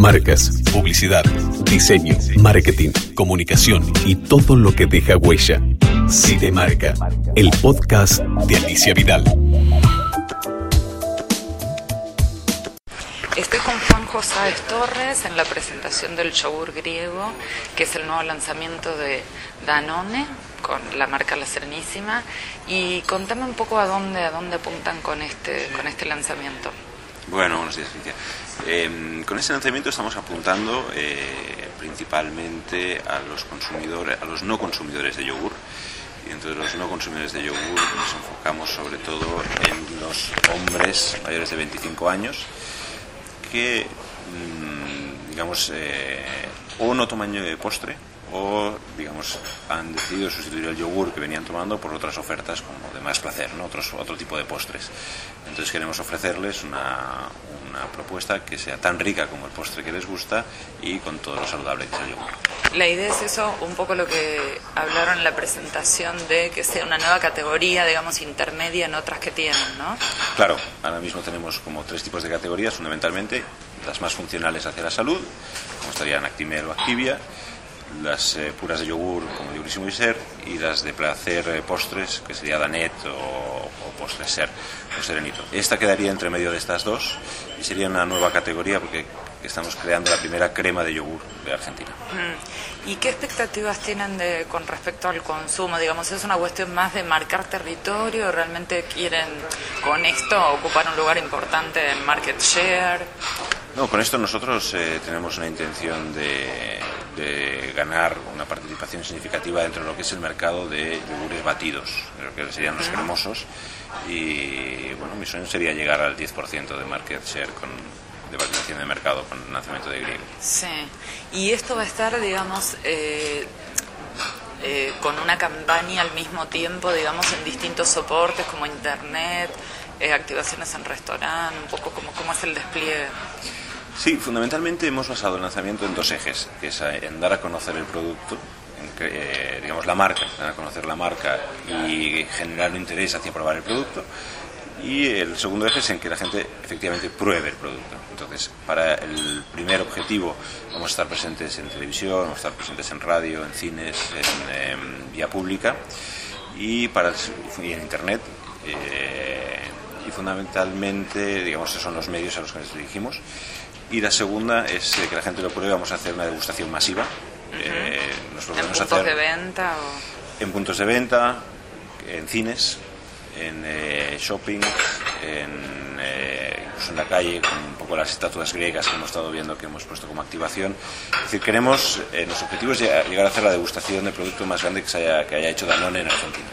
Marcas, publicidad, diseño, marketing, comunicación y todo lo que deja huella. Marca, el podcast de Alicia Vidal. Estoy con Juan José Torres en la presentación del yogur griego, que es el nuevo lanzamiento de Danone con la marca La Serenísima. Y contame un poco a dónde, a dónde apuntan con este, con este lanzamiento. Bueno, buenos días, Alicia. Em, con este lanzamiento estamos apuntando eh, principalmente a los consumidores, a los no consumidores de yogur. Y entre los no consumidores de yogur nos enfocamos sobre todo en los hombres mayores de 25 años que, mm, digamos, eh, o no toman de postre o digamos han decidido sustituir el yogur que venían tomando por otras ofertas como de más placer, ¿no? Otros, otro tipo de postres. Entonces queremos ofrecerles una, una propuesta que sea tan rica como el postre que les gusta y con todo lo saludable que es el yogur. La idea es eso, un poco lo que hablaron en la presentación de que sea una nueva categoría, digamos, intermedia en otras que tienen, ¿no? Claro, ahora mismo tenemos como tres tipos de categorías, fundamentalmente las más funcionales hacia la salud, como estarían Actimel o Activia, las eh, puras de yogur como Yogurísimo y Ser y las de placer eh, postres que sería Danet o, o postres Ser o Serenito. Esta quedaría entre medio de estas dos y sería una nueva categoría porque estamos creando la primera crema de yogur de Argentina. Mm. ¿Y qué expectativas tienen de, con respecto al consumo? Digamos, ¿es una cuestión más de marcar territorio realmente quieren con esto ocupar un lugar importante en market share? No, con esto nosotros eh, tenemos una intención de, ganar una participación significativa dentro de lo que es el mercado de yogures batidos, lo que serían los cremosos. Y bueno, mi sueño sería llegar al 10% de market share con, de participación de mercado con el lanzamiento de Griego. Sí, y esto va a estar, digamos, eh, eh, con una campaña al mismo tiempo, digamos, en distintos soportes como Internet, activaciones en restaurante, un poco como cómo es el despliegue. Sí, fundamentalmente hemos basado el lanzamiento en dos ejes, que es en dar a conocer el producto, en, eh, digamos la marca, dar a conocer la marca y generar un interés hacia probar el producto. Y el segundo eje es en que la gente efectivamente pruebe el producto. Entonces, para el primer objetivo vamos a estar presentes en televisión, vamos a estar presentes en radio, en cines, en, vía pública y, para y en internet. Eh, y fundamentalmente, digamos, esos son los medios a los que nos dirigimos. Y la segunda es eh, que la gente lo pruebe, vamos a hacer una degustación masiva. Eh, ¿En puntos de venta? En puntos de venta, en cines, en eh, shopping, en, en la calle, con un poco las estatuas griegas que hemos estado viendo que hemos puesto como activación. Es decir, queremos, nuestro objetivo es llegar a hacer la degustación del producto más grande que, se haya, que haya hecho Danone en Argentina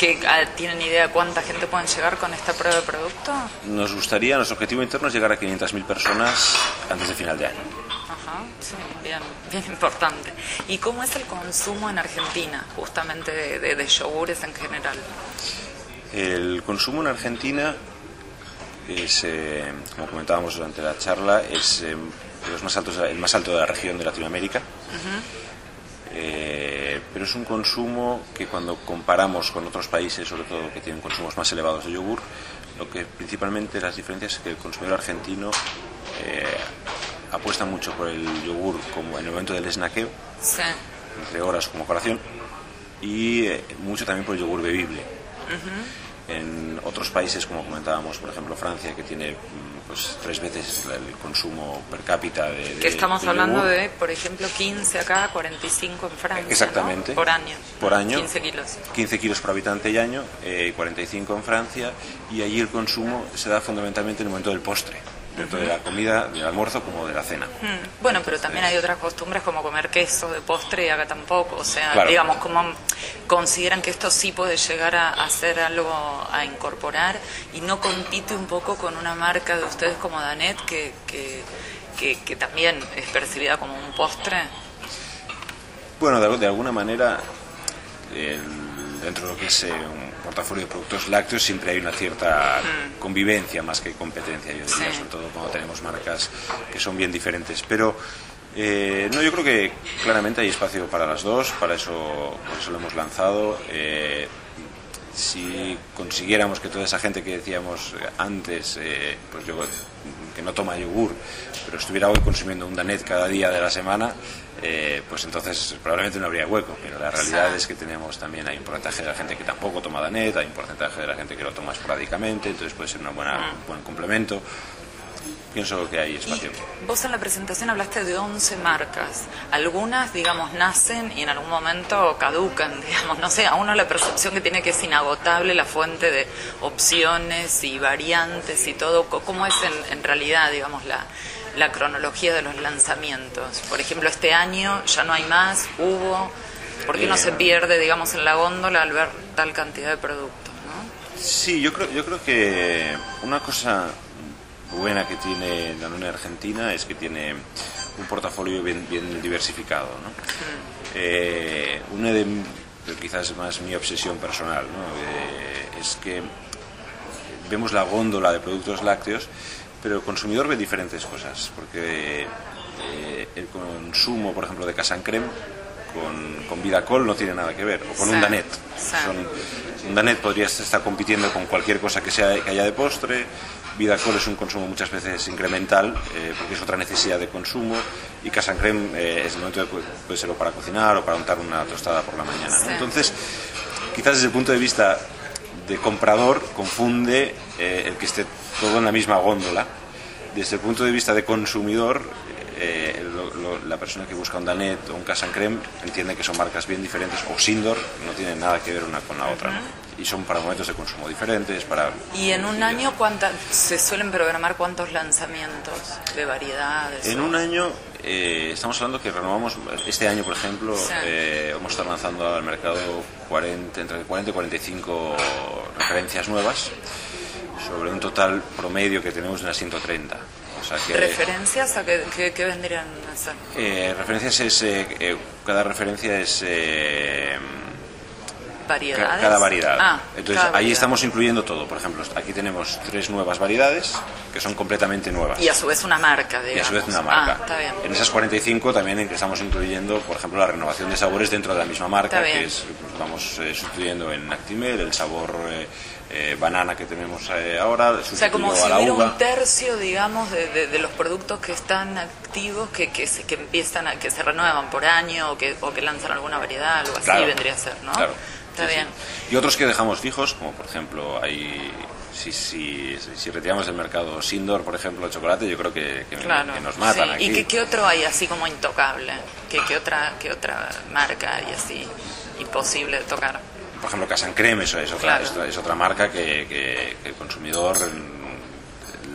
que ah, tienen idea cuánta gente pueden llegar con esta prueba de producto? Nos gustaría, nuestro objetivo interno es llegar a 500.000 personas antes de final de año. Ajá, sí, bien, bien importante. ¿Y cómo es el consumo en Argentina, justamente de, yogures en general? El consumo en Argentina es, eh, como comentábamos durante la charla, es eh, más altos, el más alto de la región de Latinoamérica. Eh, pero es un consumo que cuando comparamos con otros países, sobre todo que tienen consumos más elevados de yogur, lo que principalmente las diferencias es que el consumidor argentino eh, apuesta mucho por el yogur como en el momento del snackeo, entre horas como colación, y eh, mucho también por el yogur bebible. En otros países, como comentábamos, por ejemplo Francia, que tiene mm, pues tres veces el consumo per cápita de... que estamos hablando de, por ejemplo, 15 acá, 45 en Francia. Exactamente. Por año. Por año. 15 kilos. 15 kilos por habitante y año, eh, 45 en Francia, y allí el consumo se da fundamentalmente en el momento del postre tanto de la comida, del almuerzo como de la cena. Hmm. Bueno, pero también hay otras costumbres como comer queso de postre y acá tampoco. O sea, digamos, como consideran que esto sí puede llegar a, hacer ser algo a incorporar y no compite un poco con una marca de ustedes como Danet que, que, que, también es percibida como un postre. Bueno, de, de alguna manera, dentro de lo que es eh, un portafolio de productos lácteos siempre hay una cierta mm. convivencia más que competencia, yo diría, sobre todo cuando tenemos marcas que son bien diferentes. Pero eh, no, yo creo que claramente hay espacio para las dos, para eso, por eso lo hemos lanzado. Eh, si consiguiéramos que toda esa gente que decíamos antes, eh, pues yo que no toma yogur, pero estuviera hoy consumiendo un Danet cada día de la semana, eh, pues entonces probablemente no habría hueco. Pero la realidad es que tenemos también, hay un porcentaje de la gente que tampoco toma Danet, hay un porcentaje de la gente que lo toma esporádicamente, entonces puede ser una buena, un mm. buen complemento pienso que hay espacio. vos en la presentación hablaste de 11 marcas. Algunas, digamos, nacen y en algún momento caducan, digamos. No sé, a uno la percepción que tiene que es inagotable la fuente de opciones y variantes y todo. ¿Cómo es en, realidad, digamos, la, la cronología de los lanzamientos? Por ejemplo, este año ya no hay más, hubo. ¿Por qué no se eh, pierde, digamos, en la góndola al ver tal cantidad de productos? ¿no? Sí, yo creo, yo creo que una cosa buena que tiene Danone Argentina es que tiene un portafolio bien, bien diversificado. ¿no? Eh, una de, quizás más mi obsesión personal, ¿no? Eh, es que vemos la góndola de productos lácteos, pero el consumidor ve diferentes cosas, porque eh, el consumo, por ejemplo, de Casan Creme con, con Vidacol no tiene nada que ver, o con un Danet. un Danet podría estar compitiendo con cualquier cosa que, sea, que haya de postre, Vidacol es un consumo muchas veces incremental, eh, porque es otra necesidad de consumo, y Casan Creme eh, es el momento de, puede serlo para cocinar o para untar una tostada por la mañana. Entonces, quizás desde el punto de vista de comprador, confunde eh, el que esté todo en la misma góndola. Desde el punto de vista de consumidor, la persona que busca un Danet o un Casan Creme entiende que son marcas bien diferentes, o Sindor, no tienen nada que ver una con la otra y son para momentos de consumo diferentes. Para ¿Y en un año cuánta, se suelen programar cuántos lanzamientos de variedades? En un año eh, estamos hablando que renovamos, este año por ejemplo, eh, vamos a estar lanzando al mercado 40, entre 40 y 45 referencias nuevas sobre un total promedio que tenemos de unas 130. ¿Referencias a qué, vendrían a ser? Eh, referencias es, cada referencia es cada variedad. Ah, Entonces ahí estamos incluyendo todo. Por ejemplo, aquí tenemos tres nuevas variedades que son completamente nuevas. Y a su vez una marca, digamos. Y a su vez una marca. Ah, en esas 45 también estamos incluyendo, por ejemplo, la renovación de sabores dentro de la misma marca, que es, vamos eh, sustituyendo en Actimel el sabor eh, eh, banana que tenemos ahora. O sea, como si hubiera un tercio, digamos, de, los productos que están activos, que, que, se, que empiezan a, que se renuevan por año o que, o que lanzan alguna variedad, algo así vendría a ser, ¿no? Claro. Y otros que dejamos fijos, como por ejemplo, hay si, si, si, retiramos del mercado Sindor, por ejemplo, el chocolate, yo creo que, nos matan. Aquí. ¿Y qué, otro hay así como intocable? ¿Qué, qué, otra, ¿Qué otra marca hay así imposible de tocar? Por ejemplo, Casan Creme, eso es otra, es, otra marca que, el consumidor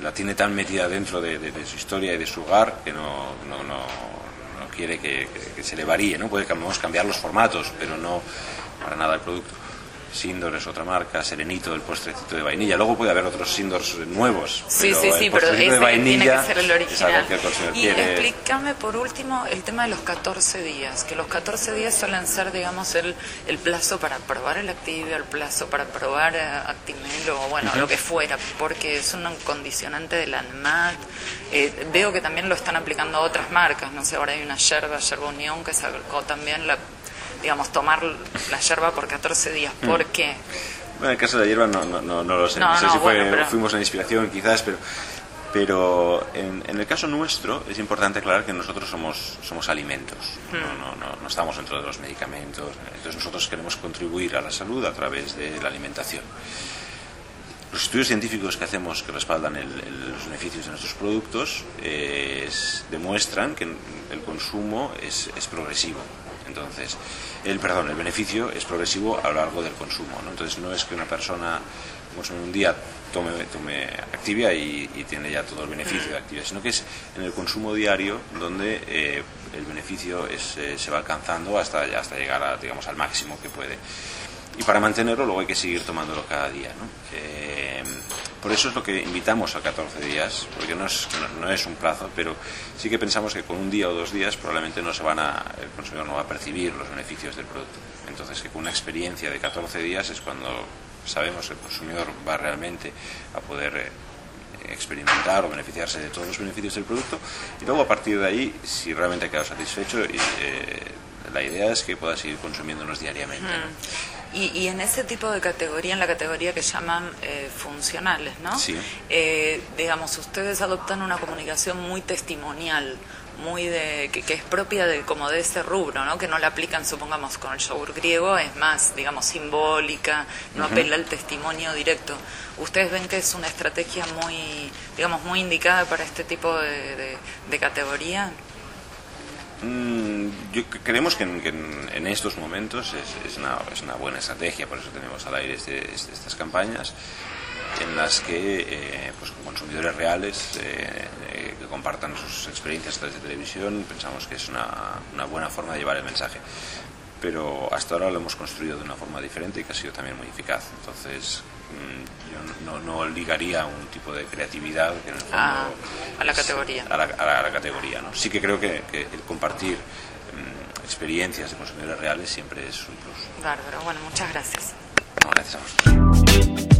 la tiene tan metida dentro de, su historia y de su hogar que no, no, no, quiere que, se le varíe. ¿no? Puede cambiar los formatos, pero no para nada el producto. Sindor es otra marca, Serenito, el postrecito de vainilla. Luego puede haber otros Sindors nuevos. Sí, sí, sí, pero ese de vainilla tiene que ser el original. y explícame por último el tema de los 14 días, que los 14 días suelen ser, digamos, el, el plazo para probar el Activia, el plazo para probar eh, Actimel o, bueno, lo que fuera, porque es un condicionante de la ANMAT. Eh, veo que también lo están aplicando otras marcas, no sé, ahora hay una yerba, yerba Unión, que sacó también la digamos, tomar la yerba por 14 días. Mm. ¿Por qué? Bueno, en el caso de la hierba no, no, no, lo sé. No, sé si fue, fuimos en inspiración quizás, pero, pero en, en, el caso nuestro es importante aclarar que nosotros somos, somos alimentos, mm. no, no, no, estamos dentro de los medicamentos. Entonces nosotros queremos contribuir a la salud a través de la alimentación. Los estudios científicos que hacemos que respaldan los beneficios de nuestros productos demuestran que el consumo es, es progresivo. Entonces, el perdón, el beneficio es progresivo a lo largo del consumo. ¿no? Entonces, no es que una persona pues, en un día tome, tome Activia y, tiene ya todo el beneficio de Activia, sino que es en el consumo diario donde eh, el beneficio es, eh, se va alcanzando hasta, hasta llegar a, digamos, al máximo que puede. Y para mantenerlo luego hay que seguir tomándolo cada día. ¿no? Eh, por eso es lo que invitamos a 14 días, porque no es, no, es un plazo, pero sí que pensamos que con un día o dos días probablemente no se van a, el consumidor no va a percibir los beneficios del producto. Entonces que con una experiencia de 14 días es cuando sabemos que el consumidor va realmente a poder eh, experimentar o beneficiarse de todos los beneficios del producto y luego a partir de ahí, si realmente ha quedado satisfecho, eh, la idea es que pueda seguir consumiéndonos diariamente. Y, en ese tipo de categoría, en la categoría que llaman eh, funcionales, ¿no? Sí. Eh, digamos, ustedes adoptan una comunicación muy testimonial, muy de que, es propia de como de ese rubro, ¿no? Que no la aplican, supongamos, con el yogur griego, es más, digamos, simbólica, no apela al testimonio directo. ¿Ustedes ven que es una estrategia muy, digamos, muy indicada para este tipo de, categoría? Mm, yo creemos que en, estos momentos es, una, es, una, buena estrategia, por eso tenemos al aire este, este, estas campañas en las que eh, pues, consumidores reales eh, eh, que compartan sus experiencias a través de televisión pensamos que es una, una, buena forma de llevar el mensaje. Pero hasta ahora lo hemos construido de una forma diferente y que ha sido también muy eficaz. Entonces mm, yo no, no, ligaría un tipo de creatividad que en el fondo ah, a, la categoría. a la, categoría ¿no? sí que creo que, el compartir experiencias de consumidores reales siempre es un plus bárbaro bueno muchas gracias gracias a vosotros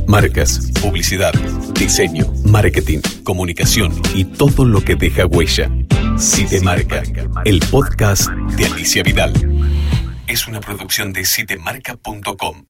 Marcas, publicidad, diseño, marketing, comunicación y todo lo que deja huella. Cite Marca, el podcast de Alicia Vidal. Es una producción de citemarca.com.